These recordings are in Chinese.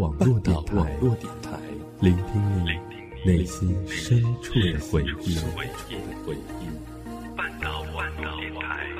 网络电台，聆听你内心深处的回忆。半岛网络电台。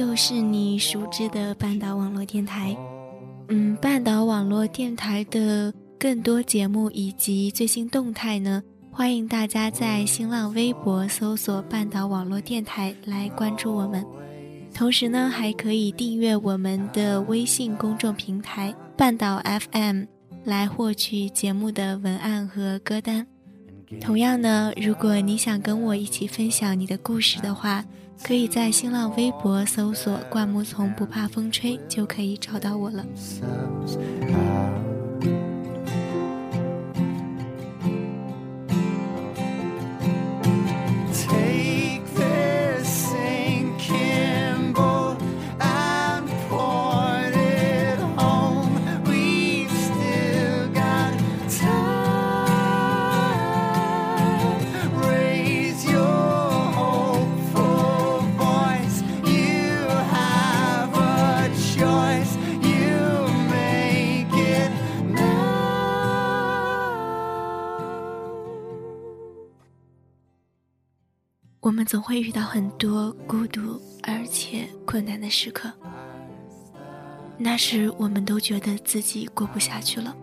就是你熟知的半岛网络电台。嗯，半岛网络电台的更多节目以及最新动态呢，欢迎大家在新浪微博搜索“半岛网络电台”来关注我们。同时呢，还可以订阅我们的微信公众平台“半岛 FM”，来获取节目的文案和歌单。同样呢，如果你想跟我一起分享你的故事的话，可以在新浪微博搜索“灌木丛不怕风吹”，就可以找到我了。总会遇到很多孤独而且困难的时刻，那时我们都觉得自己过不下去了，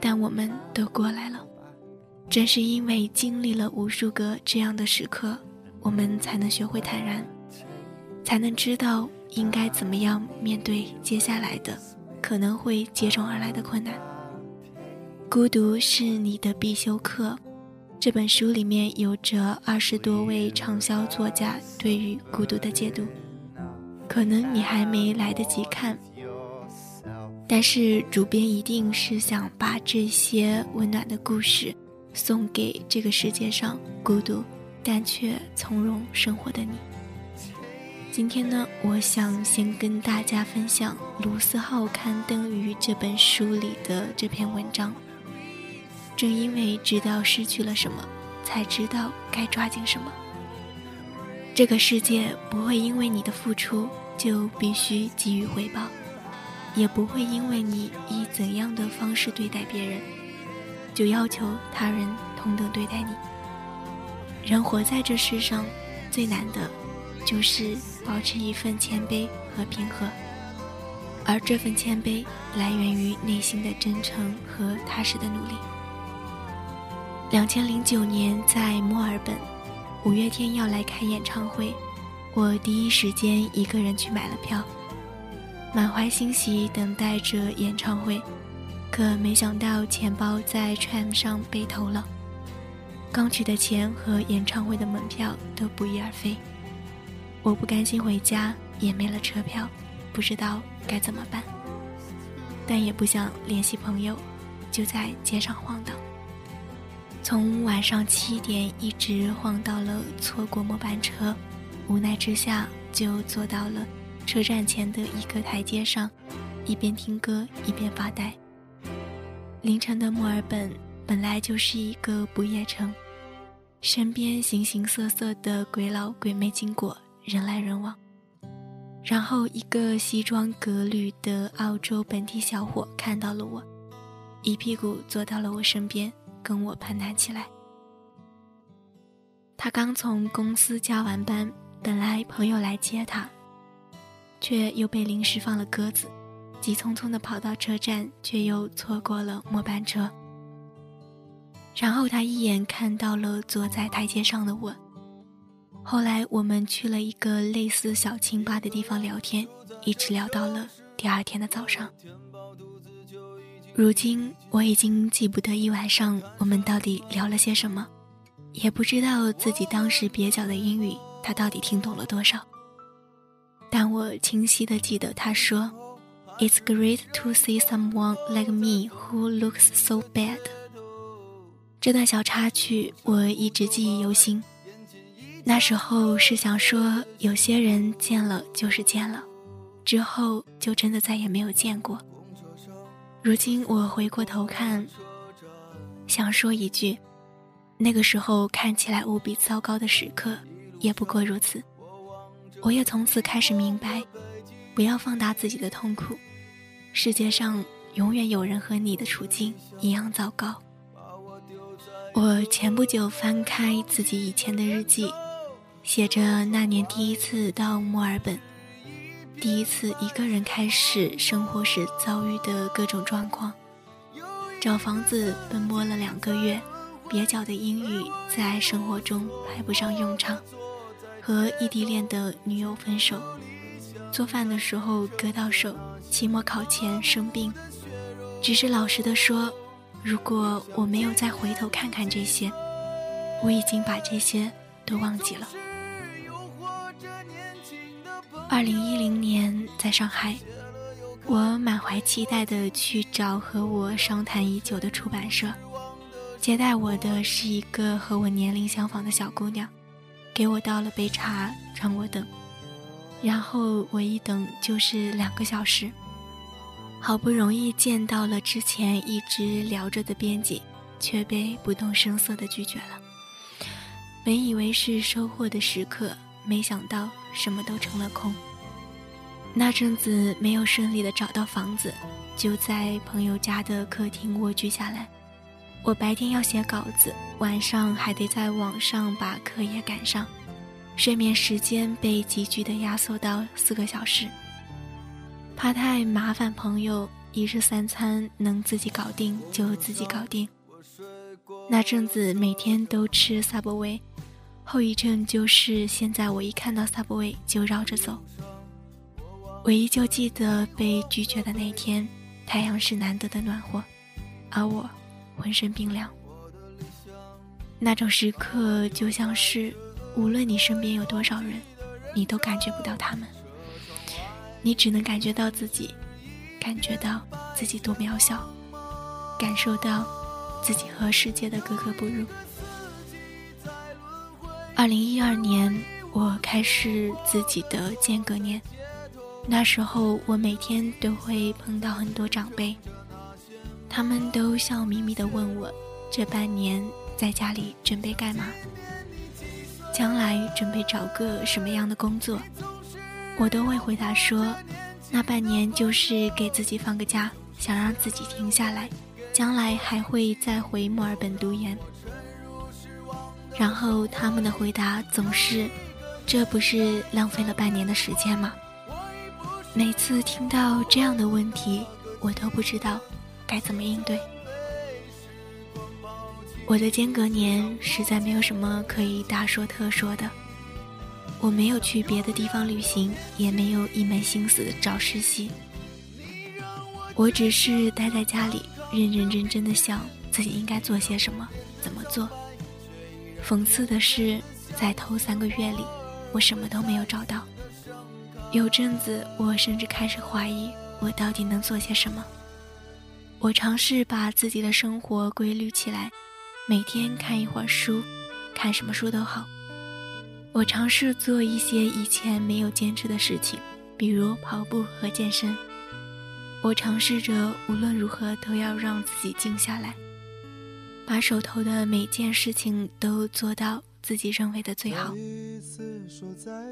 但我们都过来了。正是因为经历了无数个这样的时刻，我们才能学会坦然，才能知道应该怎么样面对接下来的可能会接踵而来的困难。孤独是你的必修课。这本书里面有着二十多位畅销作家对于孤独的解读，可能你还没来得及看，但是主编一定是想把这些温暖的故事送给这个世界上孤独但却从容生活的你。今天呢，我想先跟大家分享卢思浩刊登于这本书里的这篇文章。正因为知道失去了什么，才知道该抓紧什么。这个世界不会因为你的付出就必须给予回报，也不会因为你以怎样的方式对待别人，就要求他人同等对待你。人活在这世上，最难的，就是保持一份谦卑和平和，而这份谦卑来源于内心的真诚和踏实的努力。两千零九年在墨尔本，五月天要来开演唱会，我第一时间一个人去买了票，满怀欣喜等待着演唱会，可没想到钱包在 tram 上被偷了，刚取的钱和演唱会的门票都不翼而飞，我不甘心回家，也没了车票，不知道该怎么办，但也不想联系朋友，就在街上晃荡。从晚上七点一直晃到了错过末班车，无奈之下就坐到了车站前的一个台阶上，一边听歌一边发呆。凌晨的墨尔本本来就是一个不夜城，身边形形色色的鬼佬鬼魅经过，人来人往。然后一个西装革履的澳洲本地小伙看到了我，一屁股坐到了我身边。跟我攀谈起来。他刚从公司加完班，本来朋友来接他，却又被临时放了鸽子，急匆匆地跑到车站，却又错过了末班车。然后他一眼看到了坐在台阶上的我，后来我们去了一个类似小清吧的地方聊天，一直聊到了第二天的早上。如今我已经记不得一晚上我们到底聊了些什么，也不知道自己当时蹩脚的英语他到底听懂了多少。但我清晰的记得他说：“It's great to see someone like me who looks so bad。”这段小插曲我一直记忆犹新。那时候是想说，有些人见了就是见了，之后就真的再也没有见过。如今我回过头看，想说一句：那个时候看起来无比糟糕的时刻，也不过如此。我也从此开始明白，不要放大自己的痛苦。世界上永远有人和你的处境一样糟糕。我前不久翻开自己以前的日记，写着那年第一次到墨尔本。第一次一个人开始生活时遭遇的各种状况，找房子奔波了两个月，蹩脚的英语在生活中派不上用场，和异地恋的女友分手，做饭的时候割到手，期末考前生病，只是老实的说，如果我没有再回头看看这些，我已经把这些都忘记了。二零一零年，在上海，我满怀期待的去找和我商谈已久的出版社。接待我的是一个和我年龄相仿的小姑娘，给我倒了杯茶，让我等。然后我一等就是两个小时。好不容易见到了之前一直聊着的编辑，却被不动声色的拒绝了。本以为是收获的时刻。没想到什么都成了空。那阵子没有顺利的找到房子，就在朋友家的客厅蜗居下来。我白天要写稿子，晚上还得在网上把课业赶上，睡眠时间被急剧的压缩到四个小时。怕太麻烦朋友，一日三餐能自己搞定就自己搞定。那阵子每天都吃 Subway。后遗症就是，现在我一看到 Subway 就绕着走。我依旧记得被拒绝的那天，太阳是难得的暖和，而我浑身冰凉。那种时刻就像是，无论你身边有多少人，你都感觉不到他们，你只能感觉到自己，感觉到自己多渺小，感受到自己和世界的格格不入。二零一二年，我开始自己的间隔年。那时候，我每天都会碰到很多长辈，他们都笑眯眯地问我：这半年在家里准备干嘛？将来准备找个什么样的工作？我都会回答说：那半年就是给自己放个假，想让自己停下来，将来还会再回墨尔本读研。然后他们的回答总是：“这不是浪费了半年的时间吗？”每次听到这样的问题，我都不知道该怎么应对。我的间隔年实在没有什么可以大说特说的，我没有去别的地方旅行，也没有一门心思找实习，我只是待在家里，认认真真的想自己应该做些什么，怎么做。讽刺的是，在头三个月里，我什么都没有找到。有阵子，我甚至开始怀疑，我到底能做些什么。我尝试把自己的生活规律起来，每天看一会儿书，看什么书都好。我尝试做一些以前没有坚持的事情，比如跑步和健身。我尝试着无论如何都要让自己静下来。把手头的每件事情都做到自己认为的最好。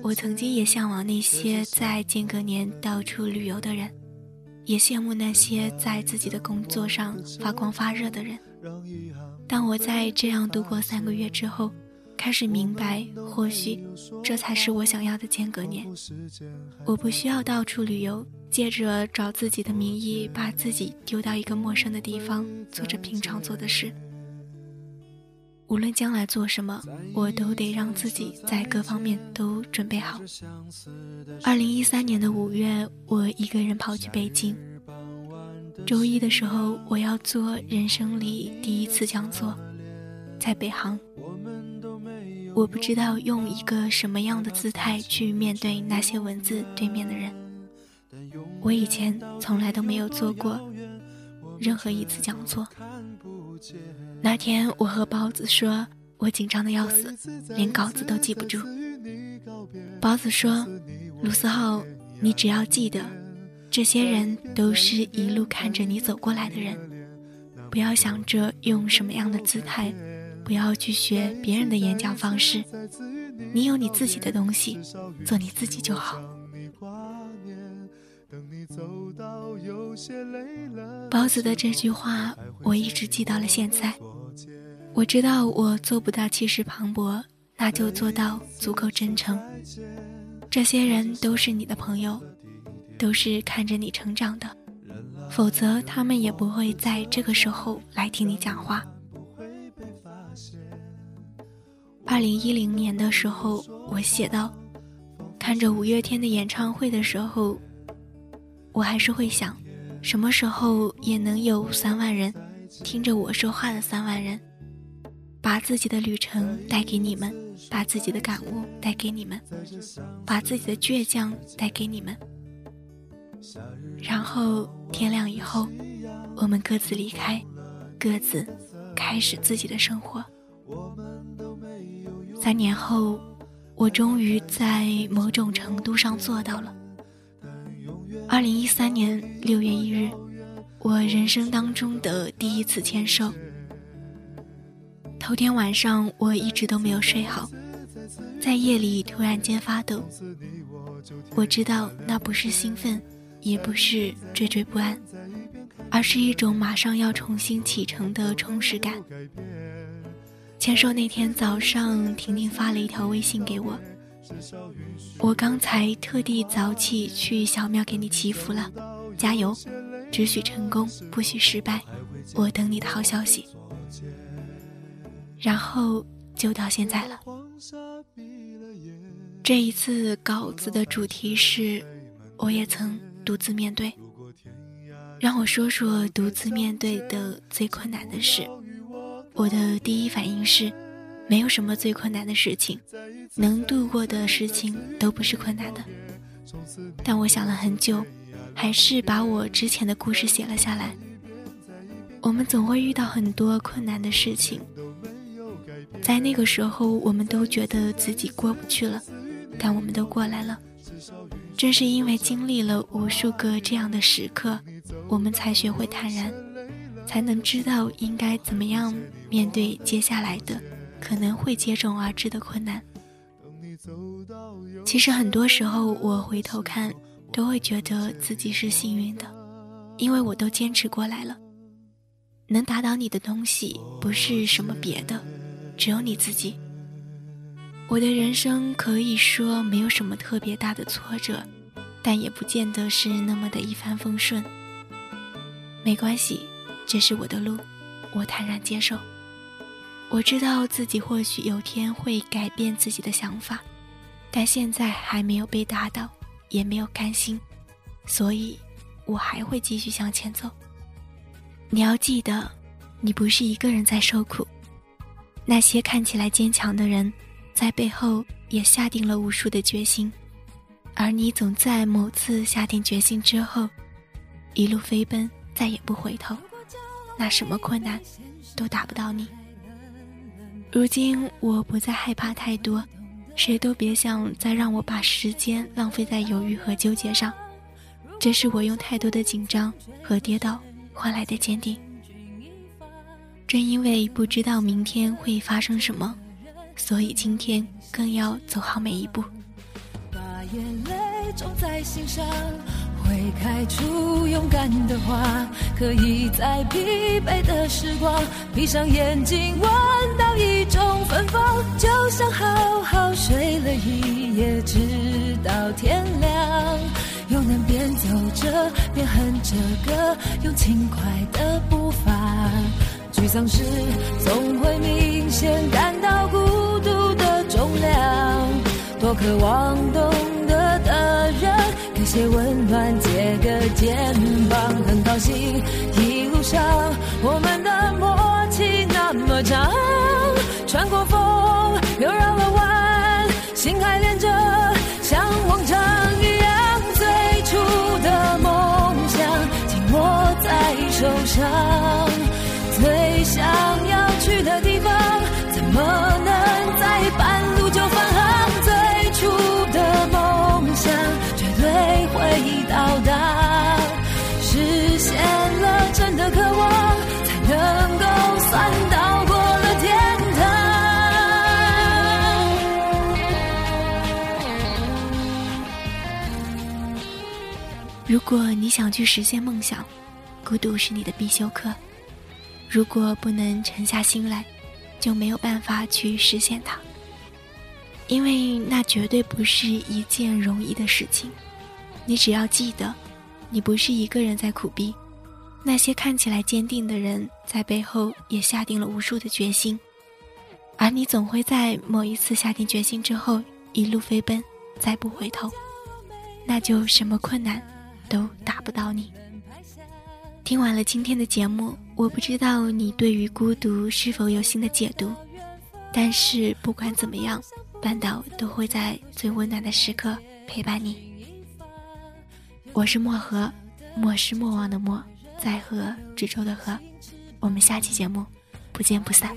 我曾经也向往那些在间隔年到处旅游的人，也羡慕那些在自己的工作上发光发热的人。当我在这样度过三个月之后，开始明白，或许这才是我想要的间隔年。我不需要到处旅游，借着找自己的名义，把自己丢到一个陌生的地方，做着平常做的事。无论将来做什么，我都得让自己在各方面都准备好。二零一三年的五月，我一个人跑去北京。周一的时候，我要做人生里第一次讲座，在北航。我不知道用一个什么样的姿态去面对那些文字对面的人。我以前从来都没有做过任何一次讲座。那天我和包子说，我紧张的要死，连稿子都记不住。包子说：“卢思浩，你只要记得，这些人都是一路看着你走过来的人，不要想着用什么样的姿态，不要去学别人的演讲方式，你有你自己的东西，做你自己就好。”包子的这句话，我一直记到了现在。我知道我做不到气势磅礴，那就做到足够真诚。这些人都是你的朋友，都是看着你成长的，否则他们也不会在这个时候来听你讲话。二零一零年的时候，我写道：看着五月天的演唱会的时候。我还是会想，什么时候也能有三万人听着我说话的三万人，把自己的旅程带给你们，把自己的感悟带给你们，把自己的倔强带给你们。然后天亮以后，我们各自离开，各自开始自己的生活。三年后，我终于在某种程度上做到了。二零一三年六月一日，我人生当中的第一次签售。头天晚上我一直都没有睡好，在夜里突然间发抖。我知道那不是兴奋，也不是惴惴不安，而是一种马上要重新启程的充实感。签售那天早上，婷婷发了一条微信给我。我刚才特地早起去小庙给你祈福了，加油，只许成功，不许失败。我等你的好消息。然后就到现在了。这一次稿子的主题是，我也曾独自面对。让我说说独自面对的最困难的事。我的第一反应是。没有什么最困难的事情，能度过的事情都不是困难的。但我想了很久，还是把我之前的故事写了下来。我们总会遇到很多困难的事情，在那个时候，我们都觉得自己过不去了，但我们都过来了。正是因为经历了无数个这样的时刻，我们才学会坦然，才能知道应该怎么样面对接下来的。可能会接踵而至的困难。其实很多时候，我回头看，都会觉得自己是幸运的，因为我都坚持过来了。能打倒你的东西，不是什么别的，只有你自己。我的人生可以说没有什么特别大的挫折，但也不见得是那么的一帆风顺。没关系，这是我的路，我坦然接受。我知道自己或许有天会改变自己的想法，但现在还没有被打倒，也没有甘心，所以，我还会继续向前走。你要记得，你不是一个人在受苦，那些看起来坚强的人，在背后也下定了无数的决心，而你总在某次下定决心之后，一路飞奔，再也不回头，那什么困难，都打不到你。如今我不再害怕太多，谁都别想再让我把时间浪费在犹豫和纠结上。这是我用太多的紧张和跌倒换来的坚定。正因为不知道明天会发生什么，所以今天更要走好每一步。把眼泪种在心上。会开出勇敢的花，可以在疲惫的时光，闭上眼睛闻到种芬芳，就像好好睡了一夜，直到天亮。又能边走着边哼着歌，用轻快的步伐。沮丧时总会明显感到孤独的重量。多渴望懂得的人，给些温暖，借个肩膀。很高兴如果你想去实现梦想，孤独是你的必修课。如果不能沉下心来，就没有办法去实现它。因为那绝对不是一件容易的事情。你只要记得，你不是一个人在苦逼，那些看起来坚定的人，在背后也下定了无数的决心。而你总会在某一次下定决心之后，一路飞奔，再不回头，那就什么困难都打不到你。听完了今天的节目，我不知道你对于孤独是否有新的解读，但是不管怎么样，半岛都会在最温暖的时刻陪伴你。我是漠河，漠是莫忘的漠，在河之洲的河。我们下期节目不见不散。